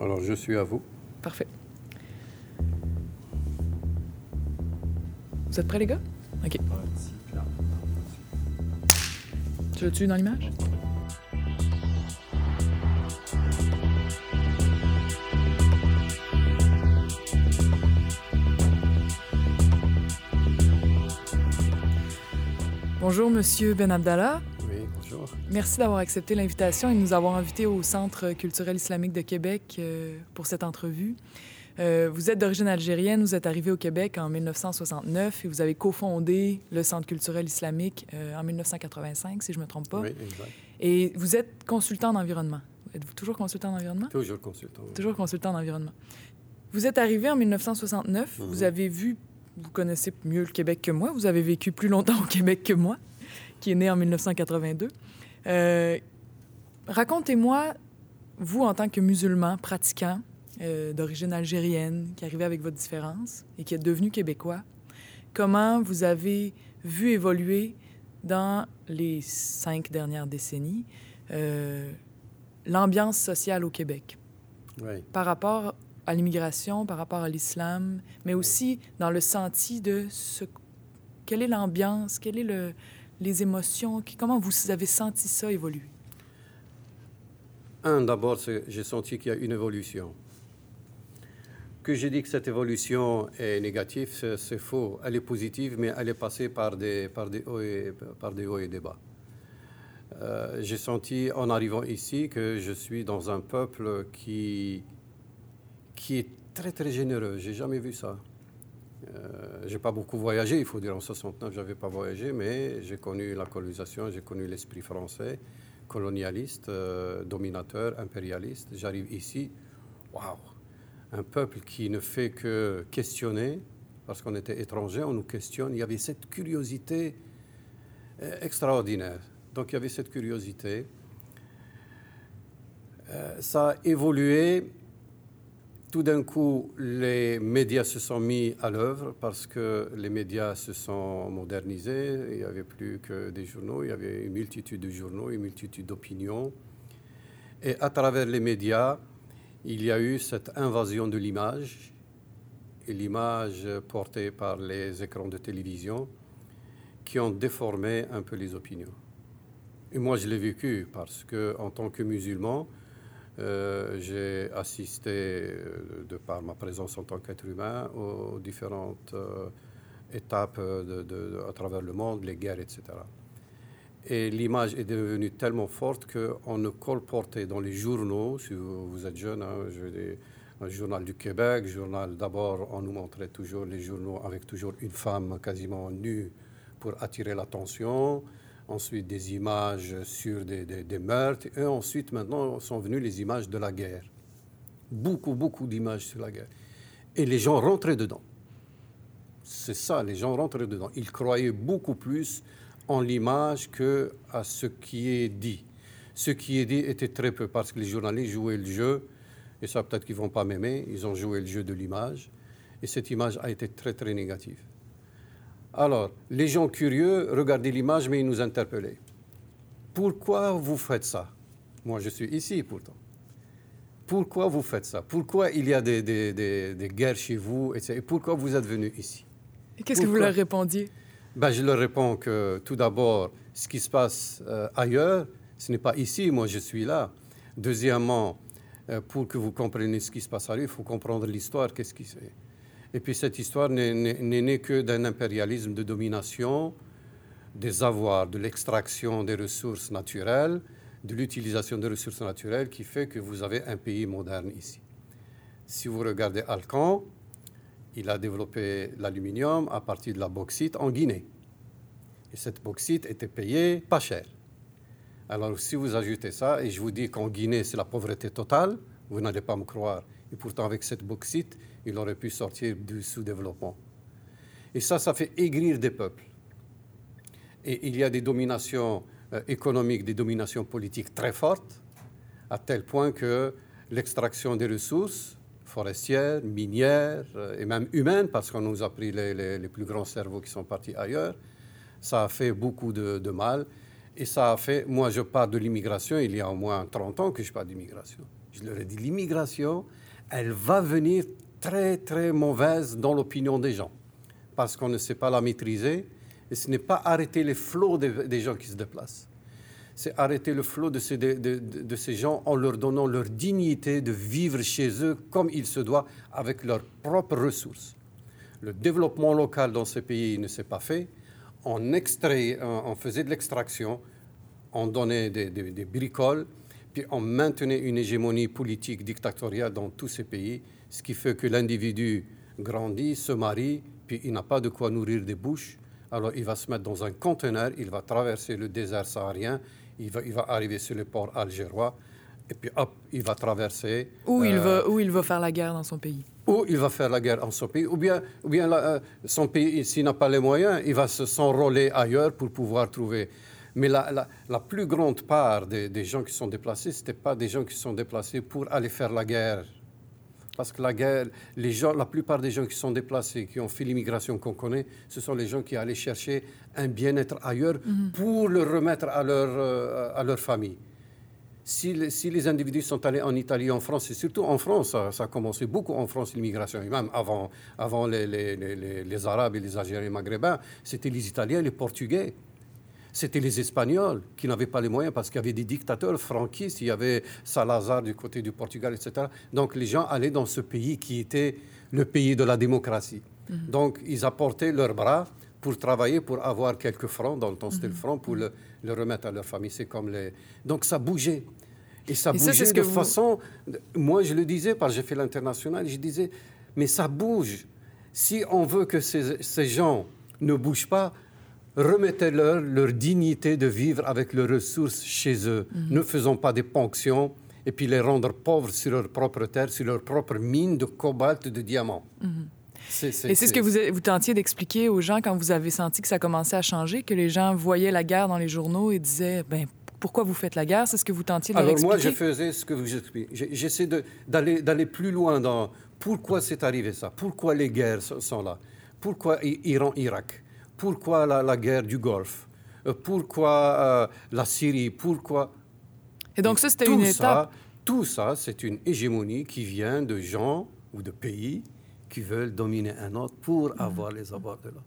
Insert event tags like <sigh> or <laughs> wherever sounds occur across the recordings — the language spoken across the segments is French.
Alors, je suis à vous. Parfait. Vous êtes prêts, les gars? OK. Tu l'as-tu dans l'image? Bonjour, Monsieur Ben Abdallah. Merci d'avoir accepté l'invitation et de nous avoir invités au Centre culturel islamique de Québec euh, pour cette entrevue. Euh, vous êtes d'origine algérienne, vous êtes arrivé au Québec en 1969 et vous avez cofondé le Centre culturel islamique euh, en 1985, si je ne me trompe pas. Oui, exact. Et vous êtes consultant en environnement. Êtes-vous toujours consultant en environnement? Toujours consultant. oui. Toujours consultant en environnement. Vous êtes arrivé en 1969, Mhm. vous avez vu, vous connaissez mieux le Québec que moi, vous avez vécu plus longtemps au Québec que moi, qui est né en 1982. Euh, Racontez-moi, vous en tant que musulman pratiquant euh, d'origine algérienne, qui arrivait avec votre différence et qui est devenu québécois, comment vous avez vu évoluer dans les cinq dernières décennies euh, l'ambiance sociale au Québec? Oui. par rapport à l'immigration, par rapport à l'islam, mais aussi dans le senti de ce... Quelle est l'ambiance, quelles sont le... les émotions, comment vous avez senti ça évoluer? Un, d'abord, j'ai senti qu'il y a une évolution. Que j'ai dit que cette évolution est négative, c'est faux. Elle est positive, mais elle est passée par des, par des, hauts, et, par des hauts et des bas. Euh, j'ai senti en arrivant ici que je suis dans un peuple qui, qui est très très généreux. J'ai jamais vu ça. Euh, j'ai pas beaucoup voyagé, il faut dire en 69, j'avais pas voyagé, mais j'ai connu la colonisation, j'ai connu l'esprit français, colonialiste, euh, dominateur, impérialiste. J'arrive ici, waouh, un peuple qui ne fait que questionner, parce qu'on était étrangers, on nous questionne. Il y avait cette curiosité euh, extraordinaire. Donc il y avait cette curiosité. Euh, ça a évolué. Tout d'un coup, les médias se sont mis à l'œuvre parce que les médias se sont modernisés. Il n'y avait plus que des journaux, il y avait une multitude de journaux, une multitude d'opinions. Et à travers les médias, il y a eu cette invasion de l'image, et l'image portée par les écrans de télévision, qui ont déformé un peu les opinions. Et moi, je l'ai vécu parce que, en tant que musulman, euh, j'ai assisté, euh, de par ma présence en tant qu'être humain, aux différentes euh, étapes à travers le monde, les guerres, etc. Et l'image est devenue tellement forte qu'on ne colportait dans les journaux, si vous, êtes jeune, hein, le journal du Québec, journal d'abord, on nous montrait toujours les journaux avec toujours une femme quasiment nue pour attirer l'attention, ensuite des images sur des, des- meurtres, et ensuite maintenant sont venues les images de la guerre. Beaucoup, beaucoup d'images sur la guerre. Et les gens rentraient dedans. C'est ça, les gens rentraient dedans. Ils croyaient beaucoup plus en l'image que à ce qui est dit. Ce qui est dit était très peu parce que les journalistes jouaient le jeu, et ça peut-être qu'ils vont pas m'aimer, ils ont joué le jeu de l'image, et cette image a été très très négative. Alors, les gens curieux regardaient l'image, mais ils nous interpellaient. Pourquoi vous faites ça? Moi, je suis ici pourtant. Pourquoi vous faites ça? Pourquoi il y a des, des- des- des guerres chez vous etc. Et pourquoi vous êtes venu ici? Et Qu'est-ce que vous leur répondiez? ben, Je leur réponds que tout d'abord, ce qui se passe euh, ailleurs, ce n'est pas ici, moi je suis là. Deuxièmement, euh, pour que vous compreniez ce qui se passe ailleurs, il faut comprendre l'histoire, qu'est-ce qui se fait. Et puis cette histoire n'est- née que d'un impérialisme de domination, des avoirs, de l'extraction des ressources naturelles, de l'utilisation des ressources naturelles qui fait que vous avez un pays moderne ici. Si vous regardez Alcan, il a développé l'aluminium à partir de la bauxite en Guinée. Et cette bauxite était payée pas cher. Alors si vous ajoutez ça, et je vous dis qu'en Guinée, c'est la pauvreté totale, vous n'allez pas me croire. Et pourtant, avec cette bauxite, il aurait pu sortir du sous-développement. Et ça, ça fait aigrir des peuples. Et il y a des dominations euh, économiques, des dominations politiques très fortes, à tel point que l'extraction des ressources forestières, minières euh, et même humaines, parce qu'on nous a pris les, plus grands cerveaux qui sont partis ailleurs, ça a fait beaucoup de mal. Et ça a fait, moi je parle de l'immigration, il y a au moins 30 ans que je parle d'immigration. Je leur ai dit, l'immigration, elle va venir très, très mauvaise dans l'opinion des gens, parce qu'on ne sait pas la maîtriser, et ce n'est pas arrêter les flots des gens qui se déplacent c'est arrêter le flot de ces, gens en leur donnant leur dignité de vivre chez eux comme il se doit, avec leurs propres ressources. Le développement local dans ces pays ne s'est pas fait. On, extrait, on faisait de l'extraction, on donnait des, des, bricoles, puis on maintenait une hégémonie politique dictatoriale dans tous ces pays, ce qui fait que l'individu grandit, se marie, puis il n'a pas de quoi nourrir des bouches. Alors il va se mettre dans un conteneur, il va traverser le désert saharien, il va, il va arriver sur le port algérois, et puis hop, il va traverser. Où, il, va, où il va faire la guerre dans son pays. Ou il va faire la guerre en son pays, ou bien, ou bien euh, son pays, s'il n'a pas les moyens, il va s'enrôler ailleurs pour pouvoir trouver. Mais la, la, la plus grande part des, des, gens qui sont déplacés, ce n'étaient pas des gens qui sont déplacés pour aller faire la guerre. Parce que la guerre, les gens, la plupart des gens qui sont déplacés, qui ont fait l'immigration qu'on connaît, ce sont les gens qui allaient chercher un bien-être ailleurs mhm. pour le remettre à leur, euh, à leur famille. Si, les individus sont allés en Italie, en France, et surtout en France, ça, a commencé beaucoup en France, l'immigration, et même avant, avant les, les, les, les Arabes et les Algériens maghrébins, c'était les Italiens, les Portugais. C'était les Espagnols qui n'avaient pas les moyens parce qu'il y avait des dictateurs franquistes, il y avait Salazar du côté du Portugal, etc. Donc les gens allaient dans ce pays qui était le pays de la démocratie. Mhm. Donc ils apportaient leurs bras pour travailler, pour avoir quelques francs, dans le temps c'était le mhm. franc, pour le, remettre à leur famille. C'est comme les... Donc ça bougeait. Et ça bougeait de façon... Moi, je le disais, parce que j'ai fait l'international, je disais, mais ça bouge. Si on veut que ces, ces gens ne bougent pas, remettez-leur leur dignité de vivre avec leurs ressources chez eux. Mhm. Ne faisons pas des ponctions et puis les rendre pauvres sur leur propre terre, sur leur propre mine de cobalt, de diamants. Mhm. Et c'est ce que vous, vous tentiez d'expliquer aux gens quand vous avez senti que ça commençait à changer, que les gens voyaient la guerre dans les journaux et disaient ben, pourquoi vous faites la guerre? C'est ce que vous tentiez de Alors moi, je faisais ce que vous expliquez. J'essaie d'aller plus loin dans pourquoi c'est arrivé ça, pourquoi les guerres sont là, pourquoi Iran-Irak, pourquoi la, guerre du Golfe, euh, pourquoi euh, la Syrie, pourquoi... Et donc ça, c'était une étape. Tout ça, c'est une hégémonie qui vient de gens ou de pays qui veulent dominer un autre pour mhm. avoir les avoirs de l'autre.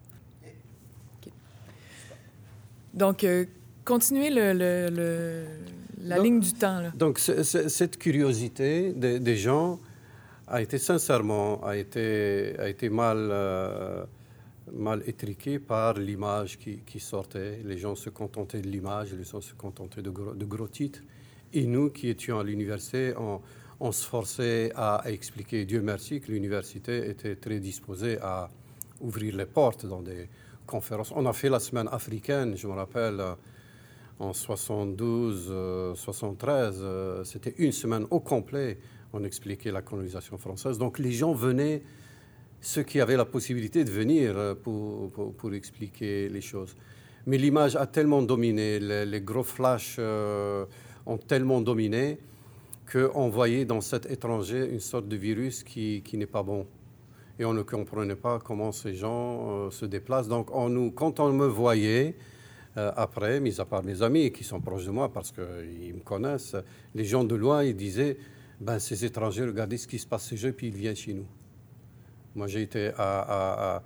Donc, euh, continuez le, la ligne du temps. Là. Donc, cette curiosité des, gens a été sincèrement a été, a été mal, euh, mal étriquée par l'image qui, sortait. Les gens se contentaient de l'image, les gens se contentaient de gros, titres. Et nous qui étions à l'université, on, se forçait à expliquer. Dieu merci que l'université était très disposée à ouvrir les portes dans des conférences. On a fait la semaine africaine, je me rappelle, en 72, 73. Euh, euh, c'était une semaine au complet. On expliquait la colonisation française. Donc les gens venaient, ceux qui avaient la possibilité de venir euh, pour, pour, expliquer les choses. Mais l'image a tellement dominé, les, gros flashs ont tellement dominé qu'on voyait dans cet étranger une sorte de virus qui, qui n'est pas bon. Et on ne comprenait pas comment ces gens euh, se déplacent. Donc, quand on me voyait, euh, après, mis à part mes amis qui sont proches de moi parce qu'ils me connaissent, les gens de loin, ils disaient ben, ces étrangers, regardez ce qui se passe chez eux, puis ils viennent chez nous. Moi, j'ai été, à,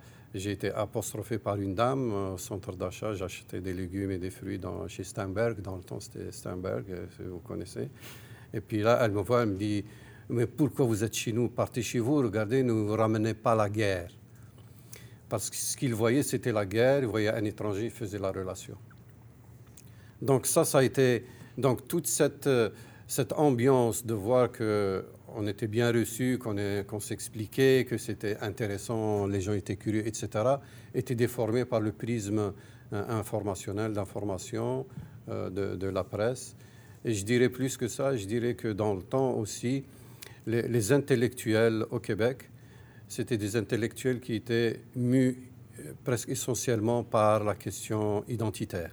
apostrophé par une dame au centre d'achat. J'achetais des légumes et des fruits chez Steinberg. Dans le temps, c'était Steinberg, euh, si vous connaissez. Et puis là, elle me voit, elle me dit, mais pourquoi vous êtes chez nous? Partez chez vous, regardez, ne vous ramenez pas la guerre. Parce que ce qu'il voyait, c'était la guerre, il voyait un étranger, il faisait la relation. Donc ça, ça a été... Donc toute cette, cette ambiance de voir qu'on était bien reçu, qu'on s'expliquait, que c'était intéressant, les gens étaient curieux, etc., était déformée par le prisme euh, informationnel, d'information euh, de, de la presse. Et je dirais plus que ça, je dirais que dans le temps aussi, les, intellectuels au Québec, c'était des intellectuels qui étaient mus euh, presque essentiellement par la question identitaire.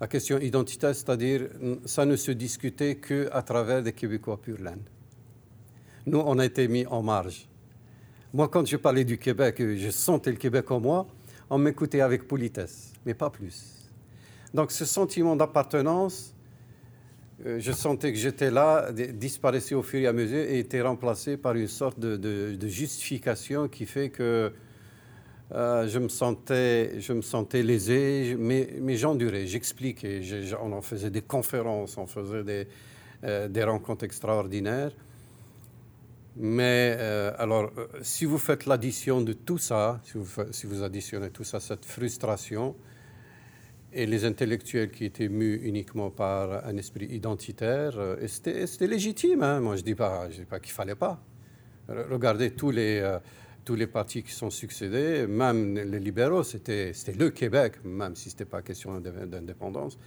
La question identitaire, c'est-à-dire, ça ne se discutait qu'à travers des Québécois pur laine. Nous, on a été mis en marge. Moi, quand je parlais du Québec, je sentais le Québec en moi, on m'écoutait avec politesse, mais pas plus. Donc ce sentiment d'appartenance euh, je sentais que j'étais là, disparaissait au fur et à mesure et était remplacé par une sorte de, justification qui fait que euh, je, me sentais, je me sentais lésé, mais, mais j'endurais, j'expliquais, on en faisait des conférences, on faisait des, euh, des rencontres extraordinaires. Mais alors, si vous faites l'addition de tout ça, si vous, si vous additionnez tout ça, cette frustration, et les intellectuels qui étaient mus uniquement par un esprit identitaire, euh, c'était légitime. Hein. Moi, je ne dis pas, dis pas qu'il ne fallait pas. Regardez tous les, euh, tous les partis qui sont succédés, même les libéraux, c'était le Québec, même si ce n'était pas question d'indépendance.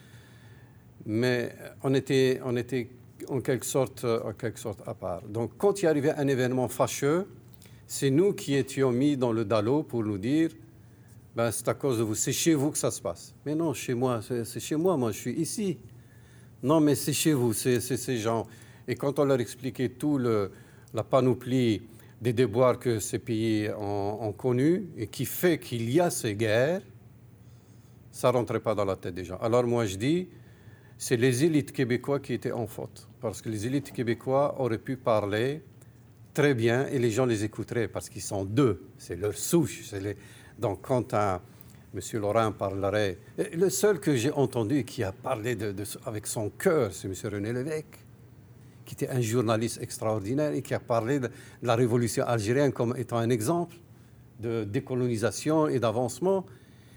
Mais on était, on était en, quelque sorte, en quelque sorte à part. Donc, quand il arrivait un événement fâcheux, c'est nous qui étions mis dans le dallo pour nous dire ben, c'est à cause de vous, c'est chez vous que ça se passe. Mais non, chez moi, c'est chez moi, moi je suis ici. Non, mais c'est chez vous, c'est ces gens. Et quand on leur expliquait tout le, la panoplie des déboires que ces pays ont, connus et qui fait qu'il y a ces guerres, ça ne rentrait pas dans la tête des gens. Alors moi je dis, c'est les élites québécois qui étaient en faute. Parce que les élites québécois auraient pu parler très bien et les gens les écouteraient parce qu'ils sont deux. C'est leur souche. Donc, quand un, M. Laurent parlerait, le seul que j'ai entendu qui a parlé avec son cœur, c'est M. René Lévesque, qui était un journaliste extraordinaire et qui a parlé de la révolution algérienne comme étant un exemple de décolonisation et d'avancement.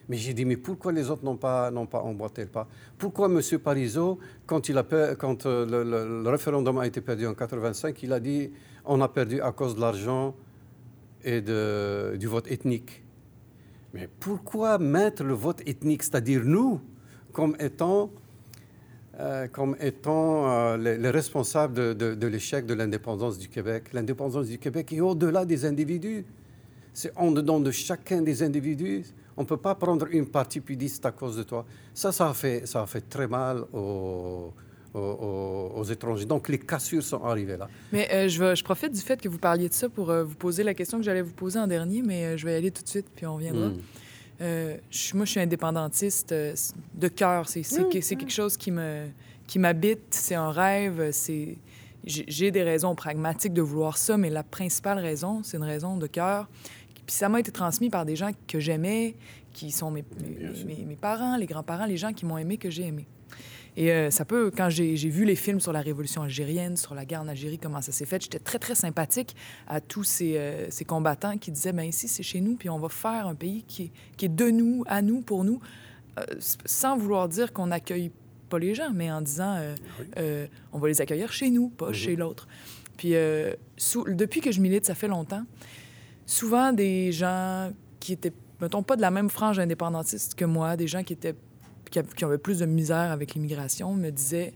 Mais j'ai dit, mais pourquoi les autres n'ont pas, n'ont pas emboîté le pas? Pourquoi M. Parizeau, quand, il a, quand euh, le, le, référendum a été perdu en 85, il a dit, on a perdu à cause de l'argent et de, du vote ethnique mais pourquoi mettre le vote ethnique, c'est-à-dire nous, comme étant, euh, comme étant euh, les, responsables de, l'échec de l'indépendance du Québec L'indépendance du Québec est au-delà des individus. C'est en dedans de chacun des individus. On ne peut pas prendre une partie puis dire c'est à cause de toi. Ça, ça a fait, ça a fait très mal aux, aux, étrangers. Donc les cassures sont arrivées là. Mais euh, je, je, profite du fait que vous parliez de ça pour euh, vous poser la question que j'allais vous poser en dernier, mais euh, je vais y aller tout de suite, puis on reviendra. Je, moi, je suis indépendantiste de cœur. C'est hmm. quelque chose qui me qui m'habite, c'est un rêve, c'est... J'ai des raisons pragmatiques de vouloir ça, mais la principale raison, c'est une raison de cœur. Puis ça m'a été transmis par des gens que j'aimais, qui sont mes, mes, mes, parents, les grands-parents, les gens qui m'ont aimé, que j'ai aimé. Et euh, ça peut, quand j'ai vu les films sur la révolution algérienne, sur la guerre en Algérie, comment ça s'est fait, j'étais très, très sympathique à tous ces, euh, ces combattants qui disaient, ben ici, c'est chez nous, puis on va faire un pays qui est, qui est de nous, à nous, pour nous, euh, sans vouloir dire qu'on n'accueille pas les gens, mais en disant, on va les accueillir chez nous, pas chez l'autre. Puis depuis que je milite, ça fait longtemps, souvent des gens qui étaient, mettons, pas de la même frange indépendantiste que moi, des gens qui étaient qui, avaient plus de misère avec l'immigration me disaient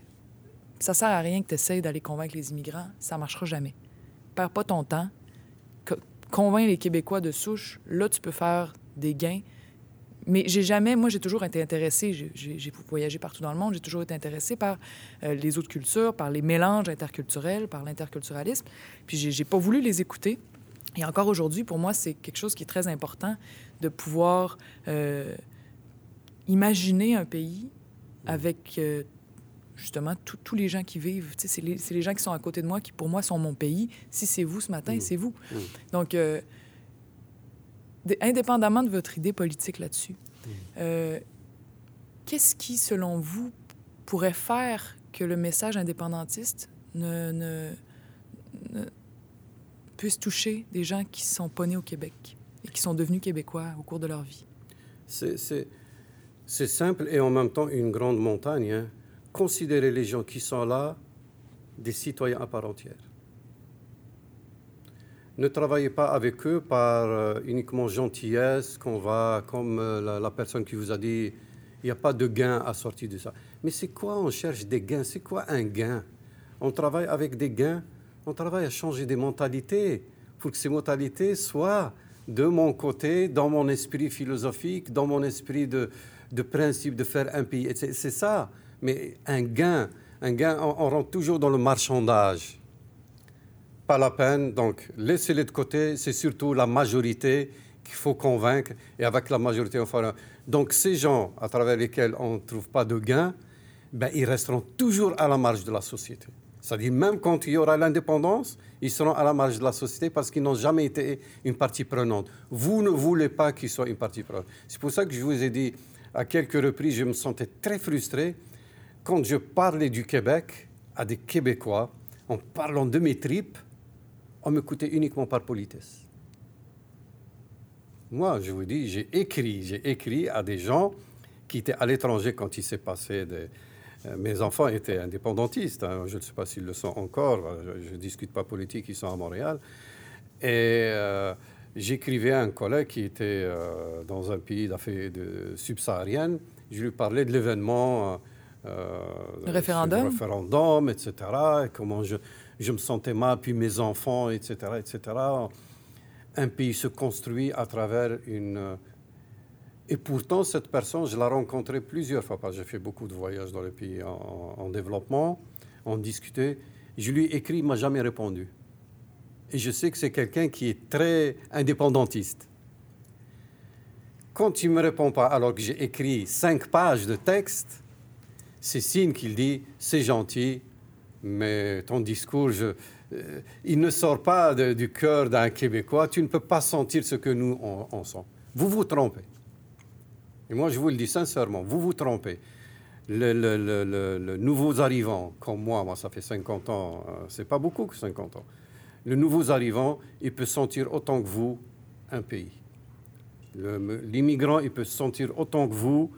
Ça sert à rien que tu essaies d'aller convaincre les immigrants, ça marchera jamais. Perds pas ton temps. Convainc les Québécois de souche, là, tu peux faire des gains. Mais j'ai jamais, moi, j'ai toujours été intéressée, j'ai voyagé partout dans le monde, j'ai toujours été intéressée par euh, les autres cultures, par les mélanges interculturels, par l'interculturalisme. Puis j'ai pas voulu les écouter. Et encore aujourd'hui, pour moi, c'est quelque chose qui est très important de pouvoir euh, imaginer un pays avec euh, justement tous les gens qui vivent. C'est les, les, gens qui sont à côté de moi qui, pour moi, sont mon pays. Si c'est vous ce matin, mm. c'est vous. Mm. Donc, euh, indépendamment de votre idée politique là-dessus, mm. euh, qu'est-ce qui, selon vous, pourrait faire que le message indépendantiste ne, ne, ne, puisse toucher des gens qui sont pas nés au Québec et qui sont devenus québécois au cours de leur vie? C'est c'est simple et en même temps une grande montagne. Hein. Considérez les gens qui sont là des citoyens à part entière. Ne travaillez pas avec eux par euh, uniquement gentillesse, qu'on va, comme euh, la, personne qui vous a dit, il n'y a pas de gain à sortir de ça. Mais c'est quoi On cherche des gains? C'est quoi un gain? On travaille avec des gains. On travaille à changer des mentalités pour que ces mentalités soient de mon côté, dans mon esprit philosophique, dans mon esprit de, de principe de faire un pays. C'est ça. Mais un gain, un gain, on, rentre toujours dans le marchandage. Pas la peine. Donc, laissez-les de côté. C'est surtout la majorité qu'il faut convaincre. Et avec la majorité, on fera. Donc, ces gens à travers lesquels on ne trouve pas de gain, ben, ils resteront toujours à la marge de la société. C'est-à-dire, même quand il y aura l'indépendance, ils seront à la marge de la société parce qu'ils n'ont jamais été une partie prenante. Vous ne voulez pas qu'ils soient une partie prenante. C'est pour ça que je vous ai dit à quelques reprises, je me sentais très frustré quand je parlais du Québec à des Québécois en parlant de mes tripes, on m'écoutait uniquement par politesse. Moi, je vous dis, j'ai écrit, j'ai écrit à des gens qui étaient à l'étranger quand il s'est passé des, euh, mes enfants étaient indépendantistes. Hein. Je ne sais pas s'ils le sont encore. Je ne discute pas politique, ils sont à Montréal. Et euh, j'écrivais à un collègue qui était euh, dans un pays d'affaires subsaharienne. Je lui parlais de l'événement. le référendum. référendum, etc. Et comment je, je, me sentais mal, puis mes enfants, etc., etc. Un pays se construit à travers une et pourtant, cette personne, je l'ai rencontrée plusieurs fois, parce que j'ai fait beaucoup de voyages dans les pays en, développement, on discutait. Je lui ai écrit, il ne m'a jamais répondu. Et je sais que c'est quelqu'un qui est très indépendantiste. Quand il ne me répond pas, alors que j'ai écrit cinq pages de texte, c'est signe qu'il dit c'est gentil, mais ton discours, euh, il ne sort pas du cœur d'un Québécois. Tu ne peux pas sentir ce que nous on, on sent. Vous vous trompez. Et moi, je vous le dis sincèrement, vous vous trompez. Le, le, nouveaux arrivants, comme moi, moi ça fait 50 ans, euh, c'est pas beaucoup que 50 ans. Le nouveau arrivant, il peut sentir autant que vous un pays. L'immigrant, il peut sentir autant que vous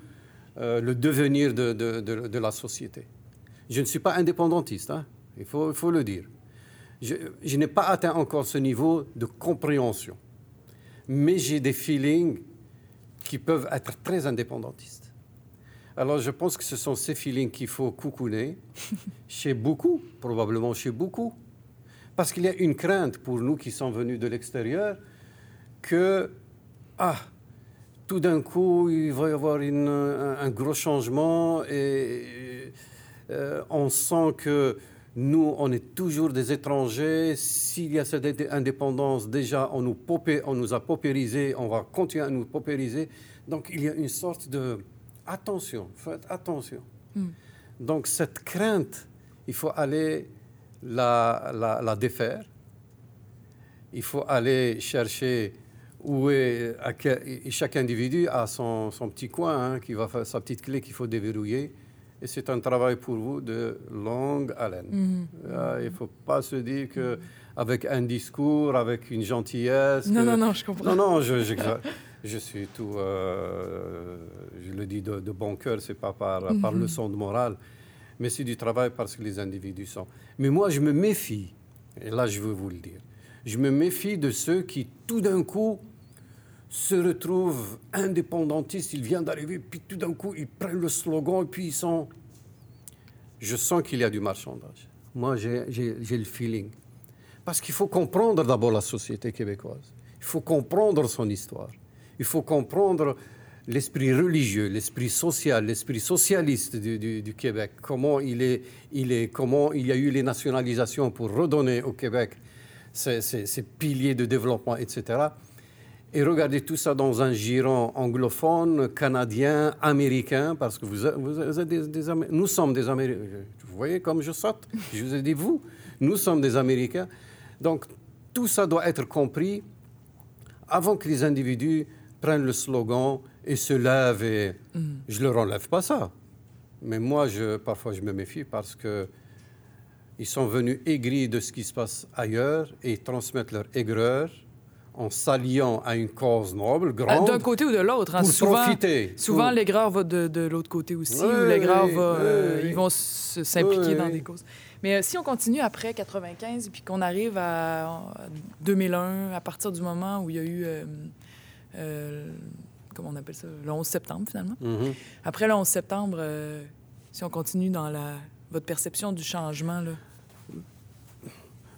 euh, le devenir de, de, de, la société. Je ne suis pas indépendantiste, hein. il, faut, il faut le dire. Je, je n'ai pas atteint encore ce niveau de compréhension. Mais j'ai des feelings qui peuvent être très indépendantistes. Alors je pense que ce sont ces feelings qu'il faut coucouner <laughs> chez beaucoup, probablement chez beaucoup. Parce qu'il y a une crainte pour nous qui sommes venus de l'extérieur que, ah, tout d'un coup, il va y avoir une, un, gros changement et euh, on sent que nous, on est toujours des étrangers. S'il y a cette indépendance, déjà, on nous, on nous a paupérisés, on va continuer à nous paupériser. Donc, il y a une sorte de... Attention, faites attention. Hmm. Donc, cette crainte, il faut aller la, la, défaire. Il faut aller chercher où est... chaque individu a son, son petit coin, hein, qui va faire sa petite clé qu'il faut déverrouiller. Et c'est un travail pour vous de longue haleine. Mhm. Ah, il ne faut pas se dire que avec un discours, avec une gentillesse. Non, non, non, je comprends. Non, non, je, <laughs> je, suis tout. Euh, je le dis de, bon cœur, c'est pas par, par mhm. leçon de morale, mais c'est du travail parce que les individus sont. Mais moi, je me méfie, et là, je veux vous le dire. Je me méfie de ceux qui, tout d'un coup, se retrouvent indépendantistes, ils viennent d'arriver, puis tout d'un coup, ils prennent le slogan, et puis ils sont... Je sens qu'il y a du marchandage. Moi, j'ai le feeling. Parce qu'il faut comprendre d'abord la société québécoise. Il faut comprendre son histoire. Il faut comprendre l'esprit religieux, l'esprit social, l'esprit socialiste du, Québec. Comment il, est, il est, comment il y a eu les nationalisations pour redonner au Québec ces, ces piliers de développement, etc et regardez tout ça dans un giron anglophone, canadien, américain, parce que vous, êtes des, nous sommes des Américains. Vous voyez comme je saute Je vous ai dit vous, nous sommes des Américains. Donc tout ça doit être compris avant que les individus prennent le slogan et se lèvent. Et mm. je leur enlève pas ça, mais moi, je, parfois, je me méfie parce que ils sont venus aigris de ce qui se passe ailleurs et ils transmettent leur aigreur en s'alliant à une cause noble, grande. D'un côté ou de l'autre. Hein. Souvent, profiter. Souvent, grands vont de, de l'autre côté aussi, ou les grands euh, ils vont s'impliquer dans des causes. Mais euh, si on continue après 95 puis qu'on arrive à 2001, à partir du moment où il y a eu, euh, comment on appelle ça, le 11 septembre finalement. Mm-hmm. Après le 11 septembre, si on continue dans la, votre perception du changement, là,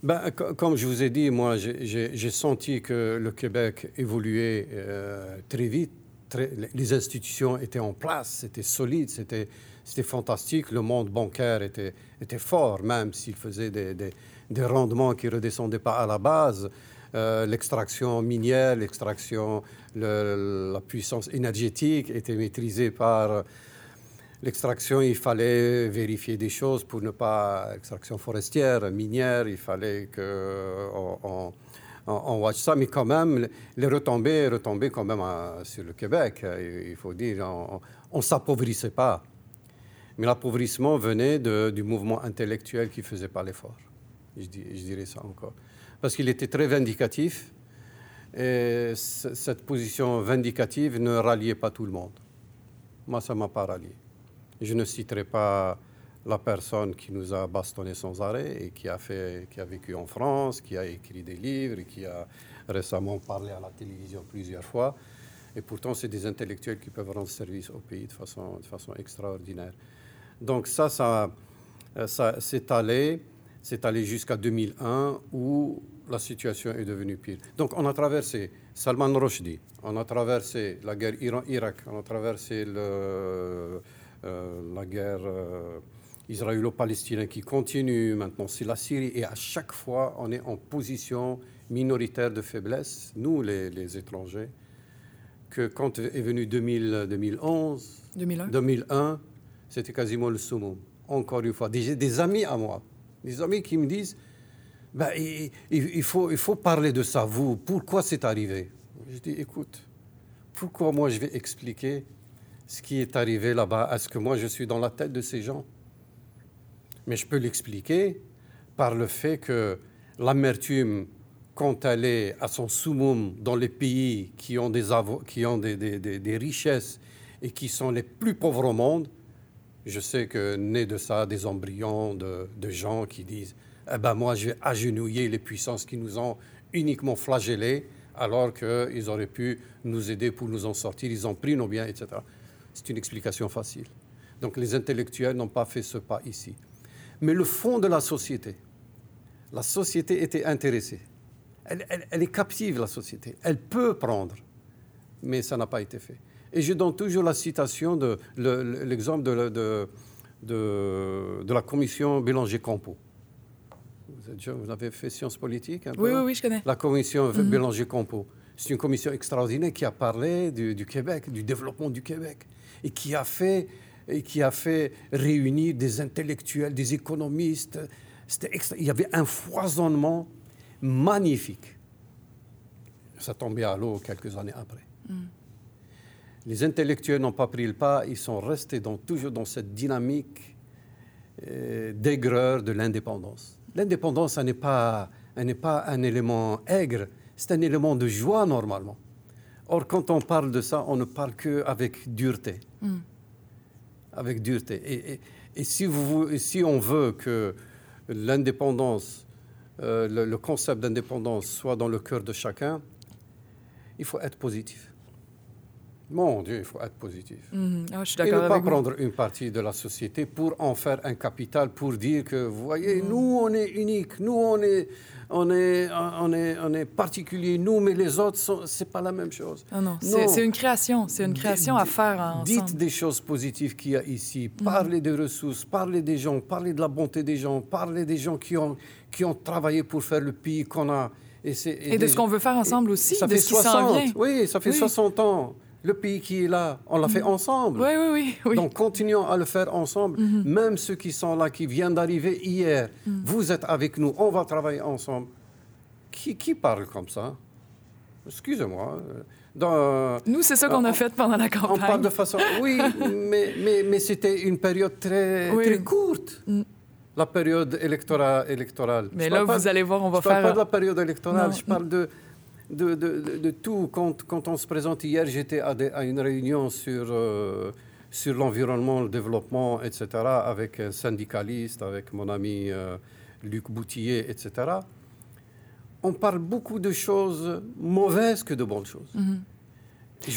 ben, comme je vous ai dit, moi, j'ai senti que le Québec évoluait euh, très vite. les institutions étaient en place, c'était solide, c'était fantastique. Le monde bancaire était, était fort, même s'il faisait des, des, rendements qui ne redescendaient pas à la base. Euh, l'extraction minière, l'extraction, la puissance énergétique était maîtrisée par l'extraction, il fallait vérifier des choses pour ne pas. Extraction forestière, minière, il fallait qu'on on, watch ça, mais quand même, les retombées, retombées quand même euh, sur le Québec. Il faut dire, on ne s'appauvrissait pas. Mais l'appauvrissement venait du mouvement intellectuel qui ne faisait pas l'effort. Je, je, dirais ça encore. Parce qu'il était très vindicatif. Et cette position vindicative ne ralliait pas tout le monde. Moi, ça ne m'a pas rallié. Je ne citerai pas la personne qui nous a bastonné sans arrêt et qui a, vécu en France, qui a écrit des livres, et qui a récemment parlé à la télévision plusieurs fois. Et pourtant, c'est des intellectuels qui peuvent rendre service au pays de façon, de façon extraordinaire. Donc ça, ça, ça s'est allé, allé jusqu'à 2001 où la situation est devenue pire. Donc on a traversé Salman Rushdie, on a traversé la guerre Iran-Irak, on a traversé le, euh, la guerre euh, israélo-palestinienne qui continue, maintenant c'est la Syrie, et à chaque fois on est en position minoritaire de faiblesse, nous les, les étrangers, que quand est venu 2000, 2011, 2001, 2001 c'était quasiment le summum. Encore une fois, des, des amis à moi, des amis qui me disent ben, il, faut, parler de ça, vous, pourquoi c'est arrivé? Je dis écoute, pourquoi moi je vais expliquer ce qui est arrivé là-bas Est-ce que moi je suis dans la tête de ces gens? Mais je peux l'expliquer par le fait que l'amertume, quand elle est à son summum dans les pays qui ont des richesses et qui sont les plus pauvres au monde, je sais que né de ça, des embryons de, gens qui disent eh ben moi, je vais agenouiller les puissances qui nous ont uniquement flagellés, alors qu'ils auraient pu nous aider pour nous en sortir. Ils ont pris nos biens, etc. C'est une explication facile. Donc les intellectuels n'ont pas fait ce pas ici. Mais le fond de la société, la société était intéressée. Elle est captive, la société. Elle peut prendre, mais ça n'a pas été fait. Et je donne toujours la citation de l'exemple de, de, de, la commission Bélanger-Campo. Vous, avez fait sciences politiques oui, oui, oui, je connais. La commission mm Bélanger-Campo. C'est une commission extraordinaire qui a parlé du, Québec, du développement du Québec, et qui a fait, et qui a fait réunir des intellectuels, des économistes. Il y avait un foisonnement magnifique. Ça tombait à l'eau quelques années après. Mm. Les intellectuels n'ont pas pris le pas, ils sont restés toujours dans cette dynamique euh, d'aigreur de l'indépendance. L'indépendance, ce n'est pas, pas un élément aigre, c'est un élément de joie normalement. Or, quand on parle de ça, on ne parle qu'avec dureté. Mm. Avec dureté. Et, si, vous, si, on veut que l'indépendance, euh, le concept d'indépendance soit dans le cœur de chacun, il faut être positif. Mon Dieu, il faut être positif. Mhm. Ah, je suis Et ne pas prendre une partie de la société pour en faire un capital, pour dire que, vous voyez, mhm. nous, on est unique, nous, on est, on est, on est, on est particulier, nous, mais les autres, ce n'est pas la même chose. Ah non, c'est une création, c'est une création à faire ensemble. Dites des choses positives qu'il y a ici, mhm. parlez des ressources, parlez des gens, parlez de la bonté des gens, parlez des gens qui ont, qui ont travaillé pour faire le pays qu'on a. Et, et, de ce qu'on veut faire ensemble aussi, ça de fait ce qui 60, Oui, ça fait 60 ans le pays qui est là, on l'a fait mm. ensemble. Oui, oui, oui, Donc continuons à le faire ensemble. Mm-hmm. Même ceux qui sont là, qui viennent d'arriver hier, mm. vous êtes avec nous, on va travailler ensemble. Qui, qui parle comme ça? Excusez-moi. nous, c'est ça qu'on a fait pendant la campagne. On parle de façon... <laughs> Oui, mais, mais, mais c'était une période très, très courte. Mm. La période électorale. Mais là, vous allez voir, on va je faire... Je parle pas de la période électorale, je parle de de, de, tout. Quand, quand, on se présente hier, j'étais à, une réunion sur, euh, sur l'environnement, le développement, etc., avec un syndicaliste, avec mon ami euh, Luc Boutillier, etc. On parle beaucoup de choses mauvaises que de bonnes choses. Mm-hmm.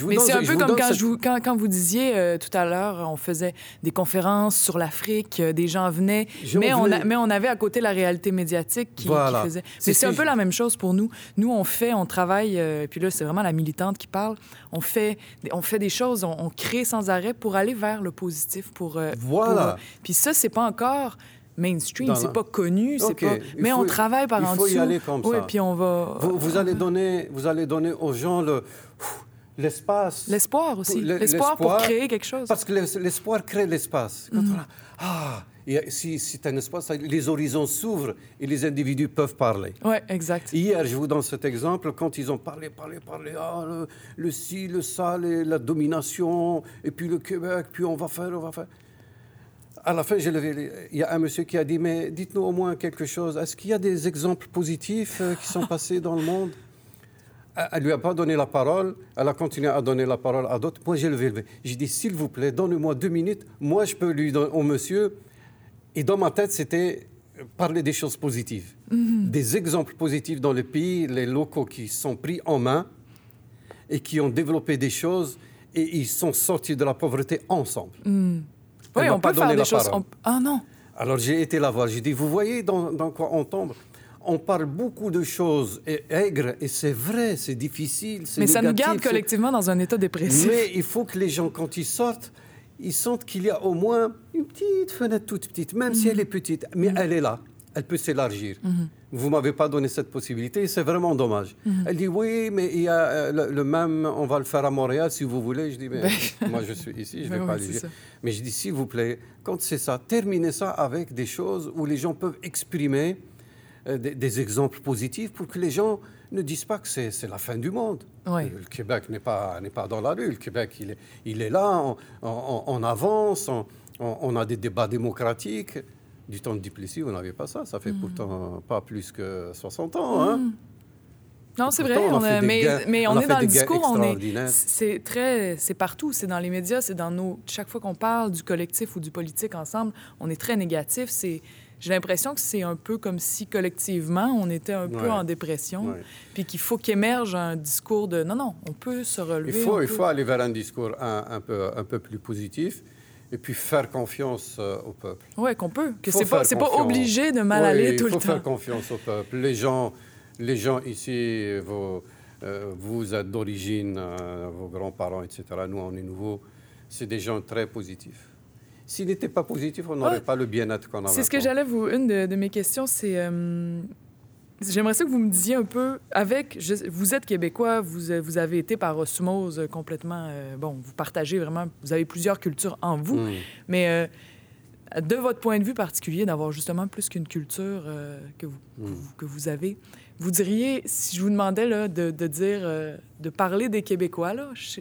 Mais c'est un peu comme quand, je quand, quand, vous disiez euh, tout à l'heure, on faisait des conférences sur l'Afrique, euh, des gens venaient, mais on, mais on, avait à côté la réalité médiatique qui, faisait. Mais c'est un peu la même chose pour nous. Nous, on fait, on travaille, euh, et puis là, c'est vraiment la militante qui parle. On fait, on fait des choses, on, crée sans arrêt pour aller vers le positif. Pour, voilà. puis ça, c'est pas encore mainstream, c'est pas connu, c'est pas... mais on travaille par en dessous. Il faut y aller comme oui, puis on va... Vous, vous, allez donner, vous allez donner aux gens le l'espace. L'espoir aussi. Le- L'espoir pour créer quelque chose. Parce que l'es- l'espoir crée l'espace. Quand Mhm. on a- ah, a- si c'est un espace, les horizons s'ouvrent et les individus peuvent parler. Oui, exact. Hier, je vous donne cet exemple, quand ils ont parlé, parlé, parlé, ah, le, le ci, le ça, les- la domination, et puis le Québec, puis on va faire, on va faire. À la fin, j'ai levé il y a un monsieur qui a dit, mais dites-nous au moins quelque chose. Est-ce qu'il y a des exemples positifs euh, qui sont <laughs> passés dans le monde? Elle ne lui a pas donné la parole, elle a continué à donner la parole à d'autres. Moi, j'ai levé le J'ai dit, s'il vous plaît, donnez-moi deux minutes. Moi, je peux lui donner au monsieur. Et dans ma tête, c'était parler des choses positives. Des exemples positifs dans le pays, les locaux qui sont pris en main et qui ont développé des choses et ils sont sortis de la pauvreté ensemble. Oui, Elle m'a on pas peut faire donné des la choses. on- Ah non. Alors j'ai été la voir, j'ai dit, vous voyez dans, dans quoi on tombe? On parle beaucoup de choses et- aigres et c'est vrai, c'est difficile, Mais ça nous garde collectivement dans un état dépressif. Mais il faut que les gens, quand ils sortent, ils sentent qu'il y a au moins une petite fenêtre toute petite, même si elle est petite, mais elle est là. Elle peut s'élargir. Vous m'avez pas donné cette possibilité, c'est vraiment dommage. Elle dit oui, mais il y a euh, le, le même, on va le faire à Montréal si vous voulez. Je dis mais <laughs> moi je suis ici, je Ben vais pas oui, aller. Mais je dis s'il vous plaît, quand c'est ça, terminez ça avec des choses où les gens peuvent exprimer des, des exemples positifs pour que les gens ne disent pas que c'est la fin du monde. Oui. Euh, Le Québec n'est pas, n'est pas dans la rue. Le Québec, il est, il est là, on, on- on avance, on, on- on a des débats démocratiques. Du temps de Duplessis, vous n'avez pas ça. Ça fait pourtant pas plus que 60 ans. Hein? Non, c'est vrai, on a on mais, gains- mais on on, est dans le discours, on est, c'est très, c'est partout, c'est dans les médias, c'est dans nos, chaque fois qu'on parle du collectif ou du politique ensemble, on est très négatif. C'est, j'ai l'impression que c'est un peu comme si collectivement on était un peu en dépression, Ouais. puis qu'il faut qu'émerge un discours de non, non, on peut se relever. Il faut, il peut- faut aller vers un discours un, un peu, un peu plus positif et puis faire confiance euh, au peuple. Ouais, qu'on peut, que c'est pas, pas obligé de mal Oui, aller tout il faut le faire temps. confiance au peuple. Les gens, les gens ici, vos, euh, vous êtes d'origine, euh, vos grands-parents, etc. Nous, on est nouveaux. C'est des gens très positifs. S'ils n'étaient pas positifs, on n'aurait Ouais. pas le bien-être qu'on a C'est ce que j'allais vous. Une de, de mes questions, c'est. euh, J'aimerais ça que vous me disiez un peu, avec, je- vous êtes québécois, vous, euh, vous avez été par osmose complètement, euh, bon, vous partagez vraiment, vous avez plusieurs cultures en vous, Mm. mais euh, de votre point de vue particulier, d'avoir justement plus qu'une culture que, vous, que, Mm. vous, que vous avez, vous diriez, si je vous demandais là, de, de dire, euh, de parler des Québécois, là, je-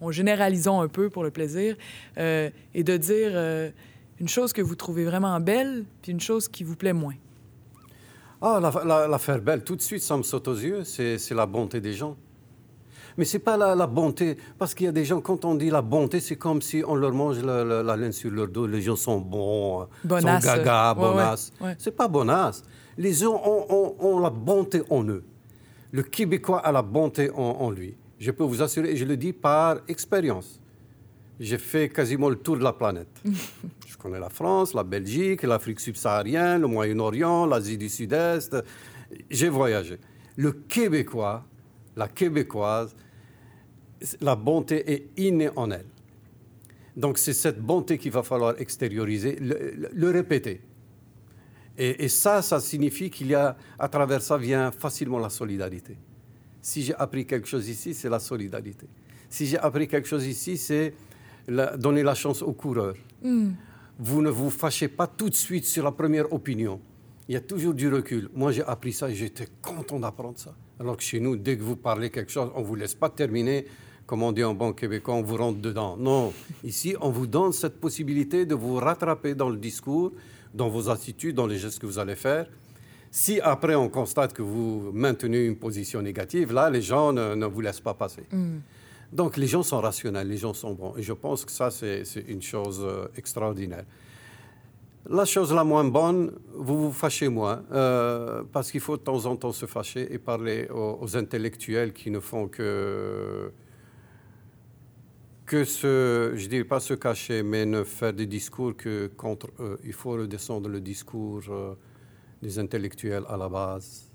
on généralisons un peu pour le plaisir, euh, et de dire euh, une chose que vous trouvez vraiment belle, puis une chose qui vous plaît moins. Ah, la- la- l'affaire belle, tout de suite, ça me saute aux yeux, c'est la bonté des gens. Mais c'est pas la, la bonté, parce qu'il y a des gens, quand on dit la bonté, c'est comme si on leur mange la, la- la laine sur leur dos, les gens sont bons, Bonasse. sont gaga, Ouais, ouais, ouais. C'est pas bonasse. Les gens ont, ont- ont la bonté en eux. Le Québécois a la bonté en, en lui. Je peux vous assurer, et je le dis par expérience. J'ai fait quasiment le tour de la planète. <laughs> Je connais la France, la Belgique, l'Afrique subsaharienne, le Moyen-Orient, l'Asie du Sud-Est. J'ai voyagé. Le Québécois, la Québécoise, la bonté est innée en elle. Donc c'est cette bonté qu'il va falloir extérioriser, le, le- le répéter. Et, et ça, ça signifie qu'il y a, à travers ça vient facilement la solidarité. Si j'ai appris quelque chose ici, c'est la solidarité. Si j'ai appris quelque chose ici, c'est donner la chance aux coureurs. Vous ne vous fâchez pas tout de suite sur la première opinion. Il y a toujours du recul. Moi, j'ai appris ça et j'étais content d'apprendre ça. Alors que chez nous, dès que vous parlez quelque chose, on ne vous laisse pas terminer. Comme on dit en bon québécois, on vous rentre dedans. Non, ici, on vous donne cette possibilité de vous rattraper dans le discours, dans vos attitudes, dans les gestes que vous allez faire. Si après on constate que vous maintenez une position négative, là, les gens ne, ne vous laissent pas passer. Donc les gens sont rationnels, les gens sont bons. Et je pense que ça, c'est une chose euh, extraordinaire. La chose la moins bonne, vous vous fâchez moins, euh, parce qu'il faut de temps en temps se fâcher et parler aux, aux intellectuels qui ne font que, que se, je ne dirais pas se cacher, mais ne faire des discours que contre eux. Il faut redescendre le discours euh, des intellectuels à la base.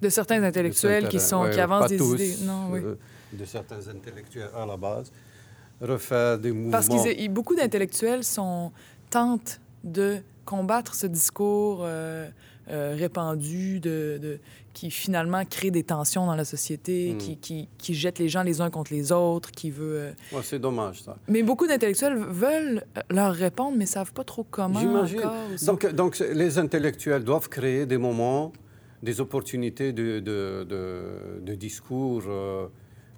De certains intellectuels qui, sont, Ouais, qui avancent des tous, idées. Non, oui. euh, de certains intellectuels à la base, refaire des mouvements. Parce que beaucoup d'intellectuels sont tentent de combattre ce discours euh, euh, répandu, de, de- qui finalement crée des tensions dans la société, Mm. qui, qui, qui jette les gens les uns contre les autres, qui veut... euh, Ouais, c'est dommage, ça. Mais beaucoup d'intellectuels veulent euh, leur répondre, mais savent pas trop comment J'imagine. Donc, donc, les intellectuels doivent créer des moments, des opportunités de, de, de- de discours, euh,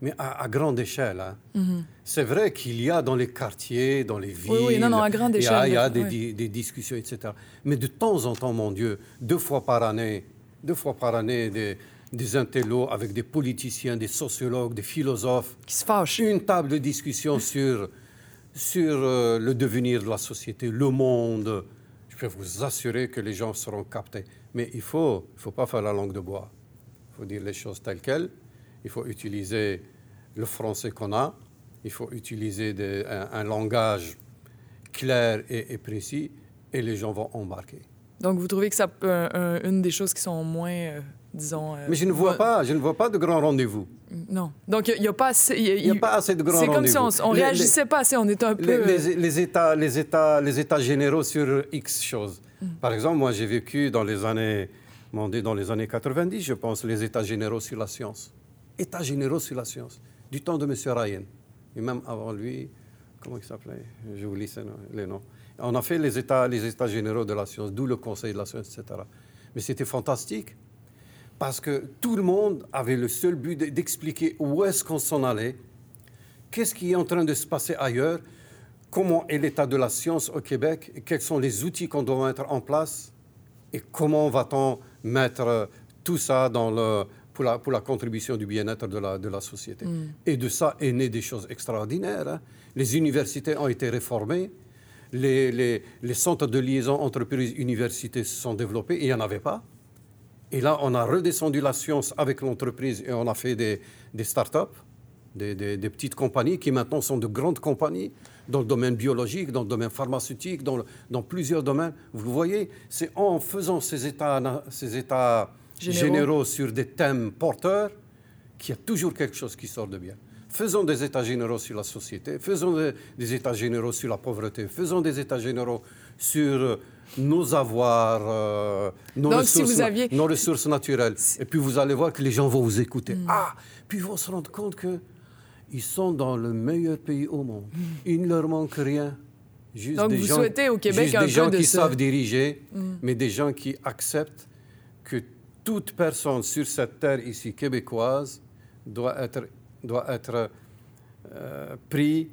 mais à, à grande échelle. hein. Mhm. C'est vrai qu'il y a dans les quartiers, dans les villes, oui, non, non, à grande il y a, il y a des, oui. di- des discussions, etc. Mais de temps en temps, mon Dieu, deux fois par année, deux fois par année, des, des intellos avec des politiciens, des sociologues, des philosophes, Qui se fâchent. une table de discussion <laughs> sur, sur euh, le devenir de la société, le monde. Je peux vous assurer que les gens seront captés. Mais il ne faut, il faut pas faire la langue de bois. Il faut dire les choses telles quelles. Il faut utiliser le français qu'on a. Il faut utiliser des- un, un langage clair et, et précis. Et les gens vont embarquer. Donc, vous trouvez que ça une des choses qui sont moins, euh, disons... euh, Mais je ne vois pas, je ne vois pas de grands rendez-vous. Non. Donc, il n'y a, pas assez... il a- pas assez de grands C'est rendez-vous. comme si on, les- réagissait pas assez, on est un peu... les, euh, les- les états, les, états, les états généraux sur X choses. Mm. Par exemple, moi, j'ai vécu dans les années, dans les années 90, je pense, les états généraux sur la science. États généraux sur la science, du temps de M. Ryan. Et même avant lui, comment il s'appelait? J'oublie ces noms- les noms. On a fait les états, les états généraux de la science, d'où le Conseil de la science, etc. Mais c'était fantastique parce que tout le monde avait le seul but de- d'expliquer où est-ce qu'on s'en allait, qu'est-ce qui est en train de se passer ailleurs, comment est l'état de la science au Québec, quels sont les outils qu'on doit mettre en place et comment va-t-on mettre euh, tout ça dans le, pour, la, pour la contribution du bien-être de la, de la société. Et de ça est né des choses extraordinaires. hein. Les universités ont été réformées, les, les- les centres de liaison entreprises-universités se sont développés, et il n'y en avait pas. Et là, on a redescendu la science avec l'entreprise et on a fait des, des start-up, des, des- des petites compagnies qui maintenant sont de grandes compagnies dans le domaine biologique, dans le domaine pharmaceutique, dans, le- dans plusieurs domaines. Vous voyez, c'est en faisant ces états, ces états Généraux. généraux. sur des thèmes porteurs qu'il y a toujours quelque chose qui sort de bien. Faisons des états généraux sur la société, faisons des, des états généraux sur la pauvreté, faisons des états généraux sur euh, nos avoirs, euh, nos, Donc, si ressources, vous aviez- nos ressources naturelles. Et puis vous allez voir que les gens vont vous écouter. Hmm. Ah, puis ils vont se rendre compte que ils sont dans le meilleur pays au monde. Il ne leur manque rien. Juste Hmm. Donc, des vous gens, souhaitez au Québec juste un des peu gens de qui. Hmm. savent diriger, mais des gens qui acceptent toute personne sur cette terre ici québécoise doit être, doit être euh, pris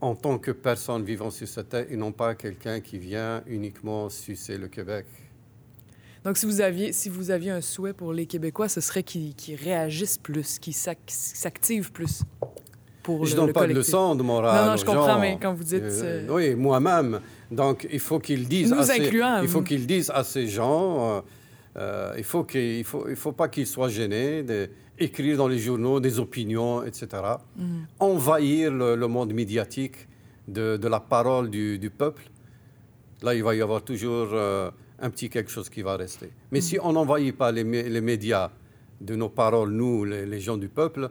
en tant que personne vivant sur cette terre et non pas quelqu'un qui vient uniquement sucer le Québec. Donc, si vous, aviez, si vous aviez un souhait pour les Québécois, ce serait qu'ils réagissent plus, qu'ils s'ac- s'activent plus pour Je le, donne pas de leçon de morale. Non, non, je comprends, gens. mais quand vous dites, Euh, euh, oui, moi-même. Donc, il faut qu'ils disent. Nous à ces- il faut qu'ils disent à ces gens. euh, euh, il faut qu'il il faut, il faut pas qu'ils soient gênés d'écrire dans les journaux des opinions, etc. Mm. Envahir le, le monde médiatique de, de la parole du, du peuple. Là, il va y avoir toujours euh, un petit quelque chose qui va rester. Mais si on n'envahit pas les, les médias de nos paroles, nous, les, les gens du peuple,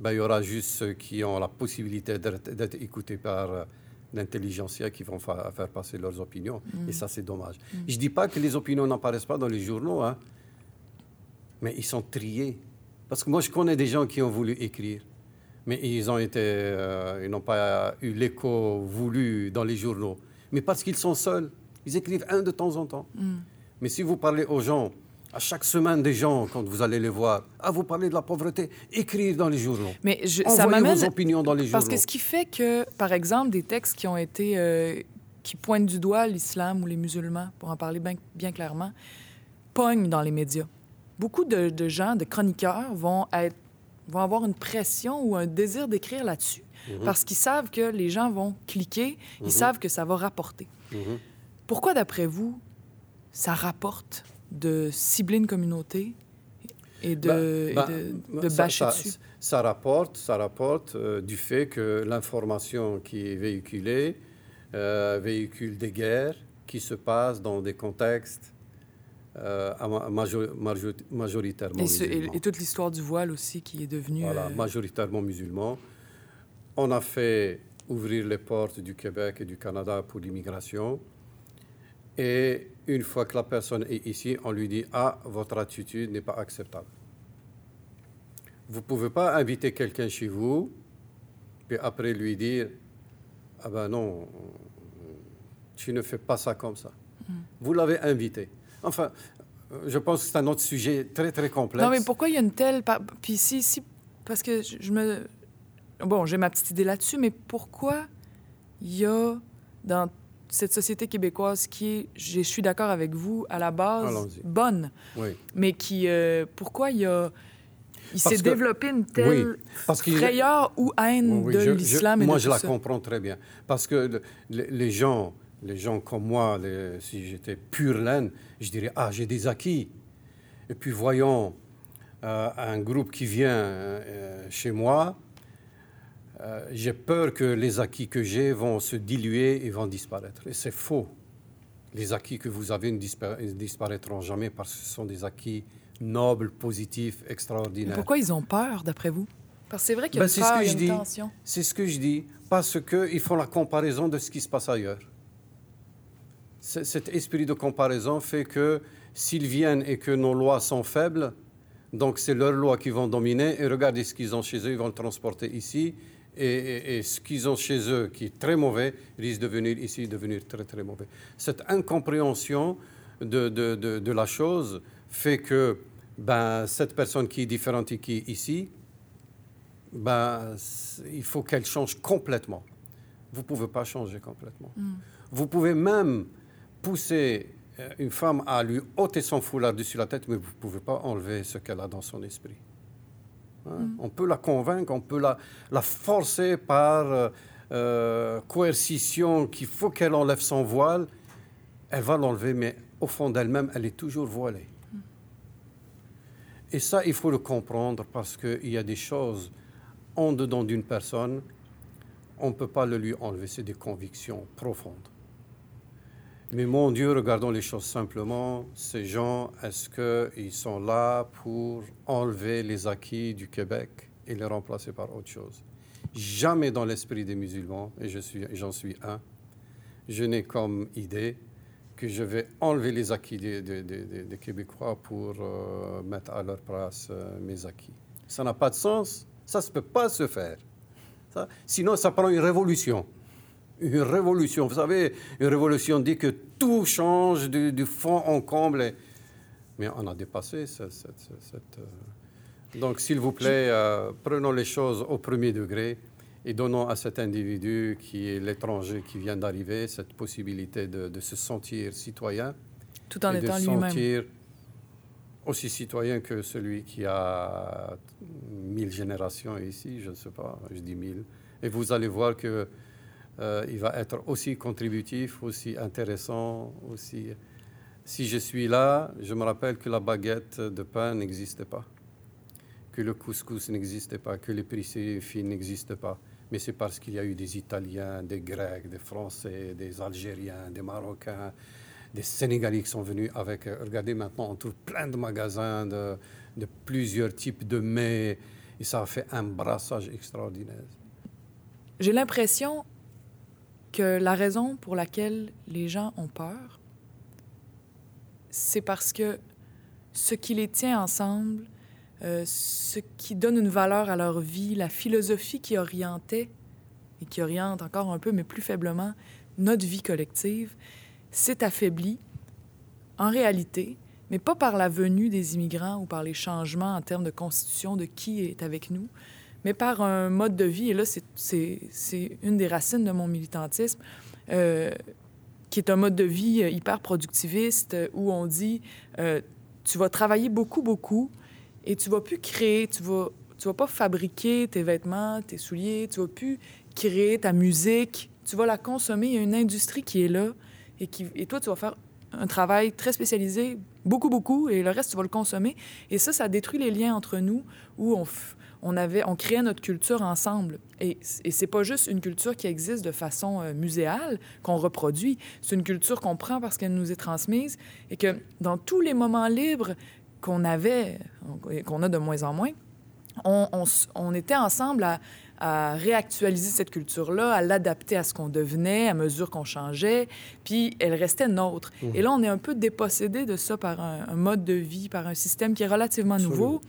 ben, il y aura juste ceux qui ont la possibilité d'être d'être écoutés par l'intelligentsia qui vont fa- faire passer leurs opinions. Et ça, c'est dommage. Je ne dis pas que les opinions n'apparaissent pas dans les journaux, hein, mais ils sont triés. Parce que moi, je connais des gens qui ont voulu écrire, mais ils ont été, euh, ils n'ont pas eu l'écho voulu dans les journaux. Mais parce qu'ils sont seuls, ils écrivent un de temps en temps. Mais si vous parlez aux gens, à chaque semaine des gens, quand vous allez les voir, ah, vous parlez de la pauvreté, écrire dans les journaux. Mais je, ça m'amène... vos opinions dans les journaux. Parce que ce qui fait que, par exemple, des textes qui ont été... euh, qui pointent du doigt l'islam ou les musulmans, pour en parler bien, bien clairement, pognent dans les médias. Beaucoup de, de gens, de chroniqueurs, vont, être, vont avoir une pression ou un désir d'écrire là-dessus Mhm. parce qu'ils savent que les gens vont cliquer, ils savent que ça va rapporter. Mhm. Pourquoi, d'après vous, ça rapporte de cibler une communauté et de, Ben, et ben, de, bâcher ça, dessus? Ça rapporte, ça rapporte euh, du fait que l'information qui est véhiculée euh, véhicule des guerres qui se passent dans des contextes euh, majoritairement Et, ce- musulmans. et toute l'histoire du voile aussi qui est devenue... Voilà, majoritairement musulmans. On a fait ouvrir les portes du Québec et du Canada pour l'immigration. Et une fois que la personne est ici, on lui dit Ah, votre attitude n'est pas acceptable. Vous ne pouvez pas inviter quelqu'un chez vous, puis après lui dire Ah ben non, tu ne fais pas ça comme ça. Mm. Vous l'avez invité. Enfin, je pense que c'est un autre sujet très, très complexe. Non, mais pourquoi il y a une telle. Puis si, si. Parce que je me. Bon, j'ai ma petite idée là-dessus, mais pourquoi il y a dans cette société québécoise qui est, je suis d'accord avec vous, à la base, bonne, oui. mais qui, euh, pourquoi il y a, il s'est développé une telle frayeur ou haine de l'islam Moi, je la comprends très bien, parce que les gens, les gens comme moi, si j'étais pure laine, je dirais ah j'ai des acquis, et puis voyons euh, un groupe qui vient euh, chez moi euh, j'ai peur que les acquis que j'ai vont se diluer et vont disparaître. Et c'est faux. Les acquis que vous avez ne disparaîtront jamais parce que ce sont des acquis nobles, positifs, extraordinaires. pourquoi ils ont peur, d'après vous? Parce que c'est vrai qu'il y a ben, une peur, a une tension. C'est ce que je dis. Parce qu'ils font la comparaison de ce qui se passe ailleurs. Cet esprit de comparaison fait que s'ils viennent et que nos lois sont faibles, donc c'est leurs lois qui vont dominer, et regardez ce qu'ils ont chez eux, ils vont le transporter ici, et, ce qu'ils ont chez eux, qui est très mauvais, risque de venir ici devenir très très mauvais. Cette incompréhension de, de, de, la chose fait que ben, cette personne qui est différente et qui est ici, ben, il faut qu'elle change complètement. Vous ne pouvez pas changer complètement. Mm. Vous pouvez même pousser euh, une femme à lui ôter son foulard dessus la tête, mais vous ne pouvez pas enlever ce qu'elle a dans son esprit. Hein? Mm. On peut la convaincre, on peut la, la forcer par euh, euh, coercition qu'il faut qu'elle enlève son voile. Elle va l'enlever, mais au fond d'elle-même, elle est toujours voilée. Mm. Et ça, il faut le comprendre parce qu'il y a des choses en dedans d'une personne, on ne peut pas le lui enlever. C'est des convictions profondes. Mais mon Dieu, regardons les choses simplement. Ces gens, est-ce qu'ils sont là pour enlever les acquis du Québec et les remplacer par autre chose? Jamais dans l'esprit des musulmans, et j'en suis, suis un, je n'ai comme idée que je vais enlever les acquis des, Québécois pour euh, mettre à leur place euh, mes acquis. Ça n'a pas de sens. Ça ne peut pas se faire. sinon, ça prend une révolution une révolution. Vous savez, une révolution dit que tout change du, fond en comble. Mais on a dépassé cette... Euh, donc, s'il vous plaît, euh, prenons les choses au premier degré et donnons à cet individu qui est l'étranger qui vient d'arriver cette possibilité de, se sentir citoyen. Tout en étant lui-même. sentir aussi citoyen que celui qui a mille générations ici, je ne sais pas, je dis mille. Et vous allez voir que euh, il va être aussi contributif, aussi intéressant, aussi... Si je suis là, je me rappelle que la baguette de pain n'existait pas, que le couscous n'existait pas, que les fines n'existent pas. Mais c'est parce qu'il y a eu des Italiens, des Grecs, des Français, des Algériens, des Marocains, des Sénégalais qui sont venus avec... Regardez maintenant, on trouve plein de magasins de, de plusieurs types de mets, et ça a fait un brassage extraordinaire. J'ai l'impression que la raison pour laquelle les gens ont peur, c'est parce que ce qui les tient ensemble, euh, ce qui donne une valeur à leur vie, la philosophie qui orientait et qui oriente encore un peu, mais plus faiblement, notre vie collective, s'est affaibli en réalité, mais pas par la venue des immigrants ou par les changements en termes de constitution de qui est avec nous, mais par un mode de vie. Et là, c'est une des racines de mon militantisme, euh, qui est un mode de vie euh, hyper productiviste euh, où on dit tu vas travailler beaucoup, beaucoup et tu vas plus créer, tu vas, tu vas pas fabriquer tes vêtements, tes souliers, tu vas plus créer ta musique, tu vas la consommer. Il y a une industrie qui est là et, qui, et toi, tu vas faire un travail très spécialisé, beaucoup, beaucoup, et le reste, tu vas le consommer. Et ça, ça détruit les liens entre nous où on, on, avait, on créait notre culture ensemble. Et, et c'est pas juste une culture qui existe de façon euh, muséale, qu'on reproduit. C'est une culture qu'on prend parce qu'elle nous est transmise et que dans tous les moments libres qu'on avait, qu'on a de moins en moins, on, on, était ensemble à, à réactualiser cette culture-là, à l'adapter à ce qu'on devenait, à mesure qu'on changeait, puis elle restait nôtre. Mmh. Et là, on est un peu dépossédé de ça par un, mode de vie, par un système qui est relativement nouveau,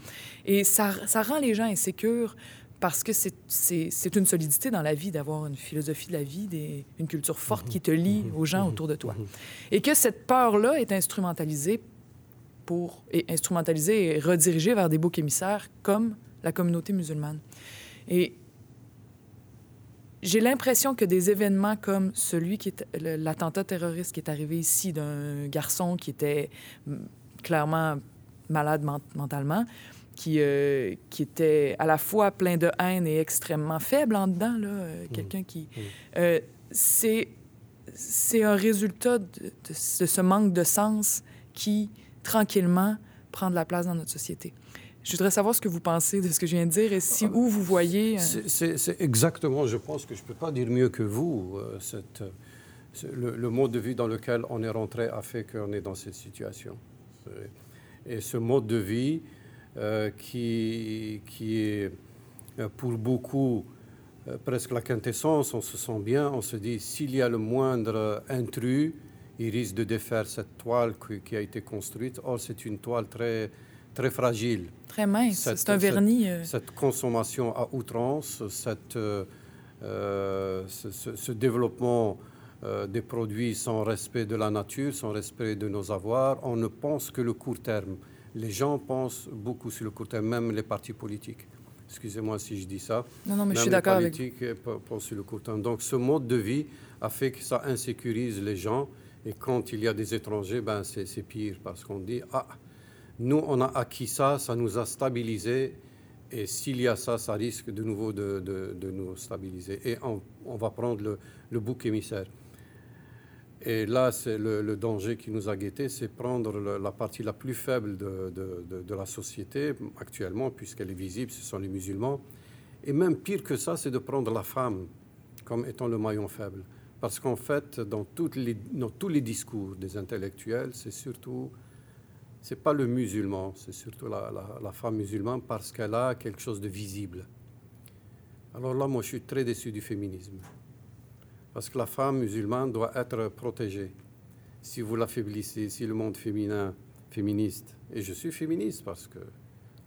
et ça, ça rend les gens insécures parce que c'est une solidité dans la vie d'avoir une philosophie de la vie, des, une culture forte qui te lie aux gens autour de toi. Et que cette peur-là est instrumentalisée pour, et instrumentalisée et redirigée vers des boucs émissaires comme la communauté musulmane. Et j'ai l'impression que des événements comme celui qui est l'attentat terroriste qui est arrivé ici d'un garçon qui était clairement malade mentalement, qui, euh, qui était à la fois plein de haine et extrêmement faible en dedans, là, euh, mmh. quelqu'un qui... Mmh. Euh, c'est, c'est un résultat de, de, ce manque de sens qui, tranquillement, prend de la place dans notre société. Je voudrais savoir ce que vous pensez de ce que je viens de dire et si où vous voyez... C'est exactement, je pense que je ne peux pas dire mieux que vous. Cette, le, mode de vie dans lequel on est rentré a fait qu'on est dans cette situation. Et ce mode de vie, euh, qui, est euh, pour beaucoup euh, presque la quintessence. On se sent bien, on se dit s'il y a le moindre intrus, il risque de défaire cette toile qui, a été construite. Or, c'est une toile très, très fragile. Très mince, c'est un vernis. Cette, consommation à outrance, cette, ce, développement des produits sans respect de la nature, sans respect de nos avoirs, on ne pense que le court terme les gens pensent beaucoup sur le court terme, même les partis politiques. Excusez-moi si je dis ça. Non, non, mais je suis d'accord avec Les politiques pensent sur le court terme. Donc, ce mode de vie a fait que ça insécurise les gens. Et quand il y a des étrangers, ben, c'est pire parce qu'on dit Ah, nous, on a acquis ça, ça nous a stabilisés. Et s'il y a ça, ça risque de nouveau de, nous stabiliser. Et on, va prendre le, bouc émissaire. Et là, c'est le, danger qui nous a guettés, c'est prendre la partie la plus faible de, la société actuellement, puisqu'elle est visible, ce sont les musulmans. Et même pire que ça, c'est de prendre la femme comme étant le maillon faible. Parce qu'en fait, dans, tous les discours des intellectuels, c'est surtout, c'est pas le musulman, c'est surtout la, femme musulmane parce qu'elle a quelque chose de visible. Alors là, moi, je suis très déçu du féminisme. Parce que la femme musulmane doit être protégée. Si vous l'affaiblissez, si le monde féminin, féministe, et je suis féministe parce que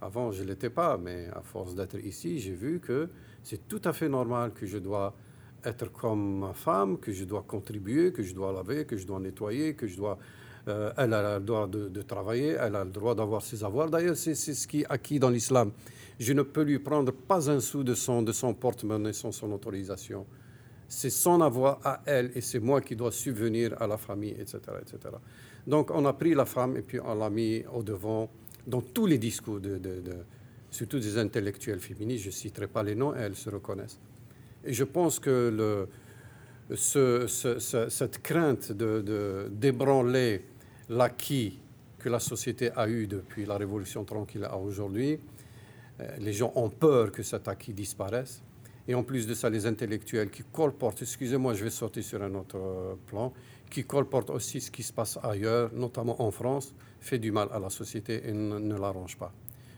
avant je ne l'étais pas, mais à force d'être ici, j'ai vu que c'est tout à fait normal que je dois être comme ma femme, que je dois contribuer, que je dois laver, que je dois nettoyer, que je dois... Euh, elle a le droit de, de, travailler, elle a le droit d'avoir ses avoirs. D'ailleurs, c'est ce qui est acquis dans l'islam. Je ne peux lui prendre pas un sou de son, de son porte-monnaie sans son autorisation c'est son avoir à elle et c'est moi qui dois subvenir à la famille, etc., etc. Donc on a pris la femme et puis on l'a mis au devant dans tous les discours, de, surtout des intellectuels féministes. Je ne citerai pas les noms, elles se reconnaissent. Et je pense que le, cette crainte de, d'ébranler l'acquis que la société a eu depuis la Révolution tranquille à aujourd'hui, euh, les gens ont peur que cet acquis disparaisse. Et en plus de ça, les intellectuels qui colportent, excusez-moi, je vais sortir sur un autre euh, plan, qui colportent aussi ce qui se passe ailleurs, notamment en France, fait du mal à la société et ne, l'arrange pas.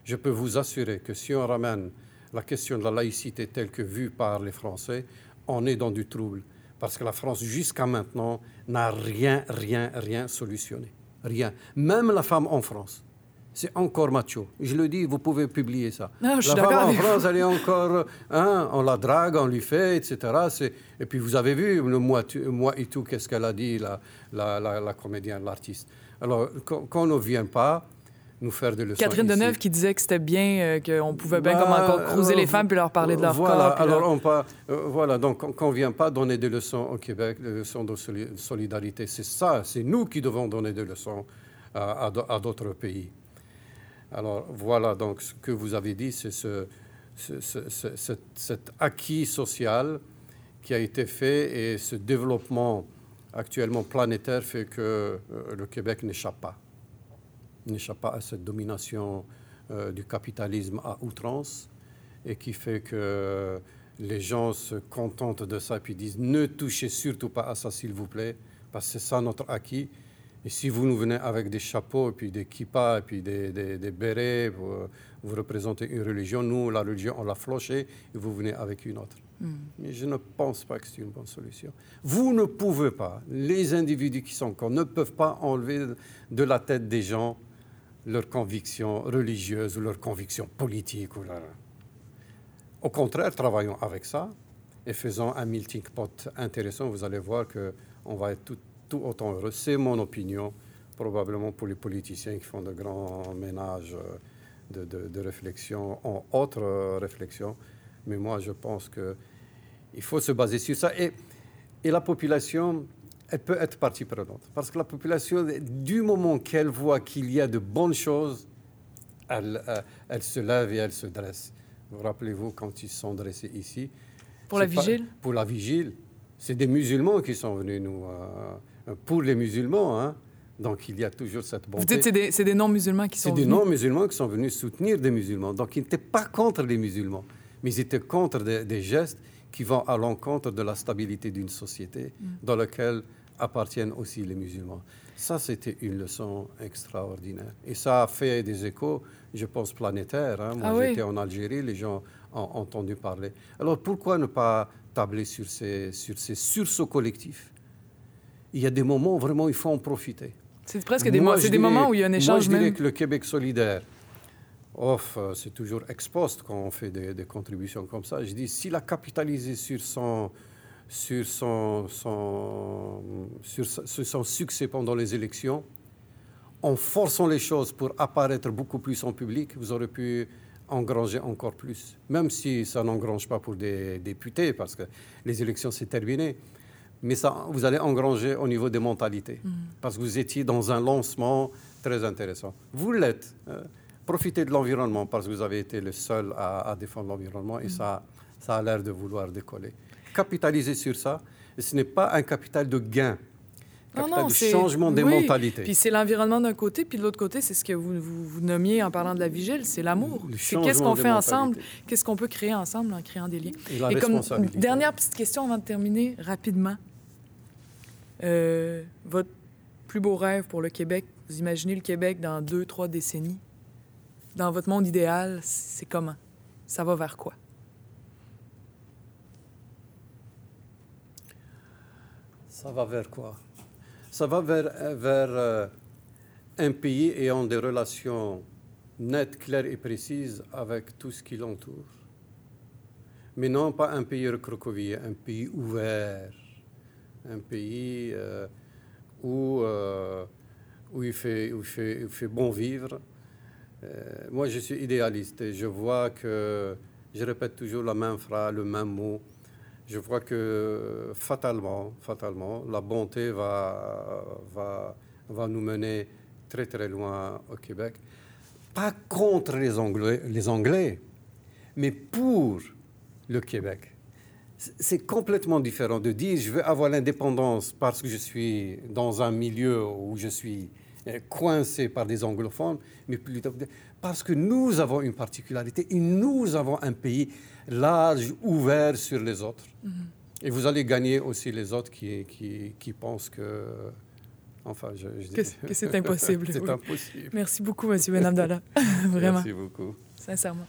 Je peux vous assurer que si on ramène la question de la laïcité telle que vue par les Français, on est dans du trouble. Parce que la France, jusqu'à maintenant, n'a rien, rien, rien solutionné. Rien. Même la femme en France c'est encore macho. Je le dis, vous pouvez publier ça. Non, je la femme en France, elle est encore, hein, on la drague, on lui fait, etc. Et puis vous avez vu le moi, moi et tout, qu'est-ce qu'elle a dit, la, la, la, comédienne, l'artiste. Alors, quand, on ne vient pas nous faire des leçons. Catherine Deneuve qui disait que c'était bien, euh, qu'on pouvait bien comme encore cruiser les femmes puis leur parler de leur voilà, corps. Alors, on pas, euh, voilà, donc on ne vient pas donner des leçons au Québec, des leçons de solidarité, c'est ça, c'est nous qui devons donner des leçons à, à d'autres pays. Alors voilà, donc ce que vous avez dit, c'est ce, cet, acquis social qui a été fait et ce développement actuellement planétaire fait que euh, le Québec n'échappe pas. N'échappe pas à cette domination euh, du capitalisme à outrance et qui fait que les gens se contentent de ça et puis disent ne touchez surtout pas à ça s'il vous plaît, parce que c'est ça notre acquis Et si vous nous venez avec des chapeaux, et puis des kippas, et puis des, des, bérets, vous, représentez une religion, nous, la religion, on l'a flochée, et vous venez avec une autre. Hmm. Mais je ne pense pas que c'est une bonne solution. Vous ne pouvez pas, les individus qui sont encore, ne peuvent pas enlever de la tête des gens leurs convictions religieuses ou leurs convictions politiques. Ou Au contraire, travaillons avec ça et faisons un melting pot intéressant. Vous allez voir qu'on va être tout autant heureux. C'est mon opinion, probablement pour les politiciens qui font de grands ménages de, de, réflexion en autre euh, réflexion. Mais moi, je pense qu'il faut se baser sur ça. Et, et la population, elle peut être partie prenante. Parce que la population, du moment qu'elle voit qu'il y a de bonnes choses, elle, euh, elle, se lève et elle se dresse. Vous rappelez-vous quand ils sont dressés ici? Pour la vigile? Pour la vigile. C'est des musulmans qui sont venus nous, euh, pour les musulmans. Hein. Donc il y a toujours cette bonté. Vous dites c'est des, des non-musulmans qui sont venus? C'est des non-musulmans qui sont venus soutenir des musulmans. Donc ils n'étaient pas contre les musulmans, mais ils étaient contre des, gestes qui vont à l'encontre de la stabilité d'une société mm. dans laquelle appartiennent aussi les musulmans. Ça, c'était une leçon extraordinaire. Et ça a fait des échos, je pense, planétaires. Hein. Moi, ah j'étais en Algérie, les gens ont entendu parler. Alors, pourquoi ne pas tabler sur ces, sur ces sursauts collectifs? Il y a des moments où vraiment il faut en profiter. C'est presque des, des moments où il y a un échange. Moi, je dirais que le Québec solidaire, off, c'est toujours ex post quand on fait des, contributions comme ça. Je dis, s'il a capitalisé sur son, sur son, sur, son succès pendant les élections, en forçant les choses pour apparaître beaucoup plus en public, vous aurez pu engranger encore plus, même si ça n'engrange pas pour des députés, parce que les élections, c'est terminé mais ça, vous allez engranger au niveau des mentalités, mm. parce que vous étiez dans un lancement très intéressant. Vous l'êtes. Profitez de l'environnement, parce que vous avez été le seul à, défendre l'environnement, et ça, ça a l'air de vouloir décoller. Capitalisez sur ça, ce n'est pas un capital de gain, capital non, de changement des mentalités. Puis c'est l'environnement d'un côté, puis de l'autre côté, c'est ce que vous, vous, nommiez en parlant de la vigile, c'est l'amour. C'est qu'est-ce qu'on fait ensemble, qu'est-ce qu'on peut créer ensemble en créant des liens. Et, la comme dernière petite question avant de terminer rapidement. Euh, votre plus beau rêve pour le Québec, vous imaginez le Québec dans deux, trois décennies? Dans votre monde idéal, c'est comment? Ça va vers quoi? Ça va vers quoi? Ça va vers, vers euh, un pays ayant des relations nettes, claires et précises avec tout ce qui l'entoure. Mais non pas un pays recroquevillé, un pays ouvert, un pays euh, où, euh, où, il fait, où, il fait, il fait bon vivre. Euh, moi, je suis idéaliste et je vois que, je répète toujours la même phrase, le même mot. Je vois que fatalement, fatalement, la bonté va, va, va nous mener très très loin au Québec. Pas contre les Anglais, les Anglais mais pour le Québec c'est complètement différent de dire je veux avoir l'indépendance parce que je suis dans un milieu où je suis euh, coincé par des anglophones, mais plutôt parce que nous avons une particularité et nous avons un pays large, ouvert sur les autres. Mm-hmm. Et vous allez gagner aussi les autres qui, qui, qui pensent que... Enfin, je, que, c'est impossible. <laughs> c'est impossible. Merci beaucoup, M. Benabdallah. <laughs> Vraiment. Merci beaucoup. Sincèrement.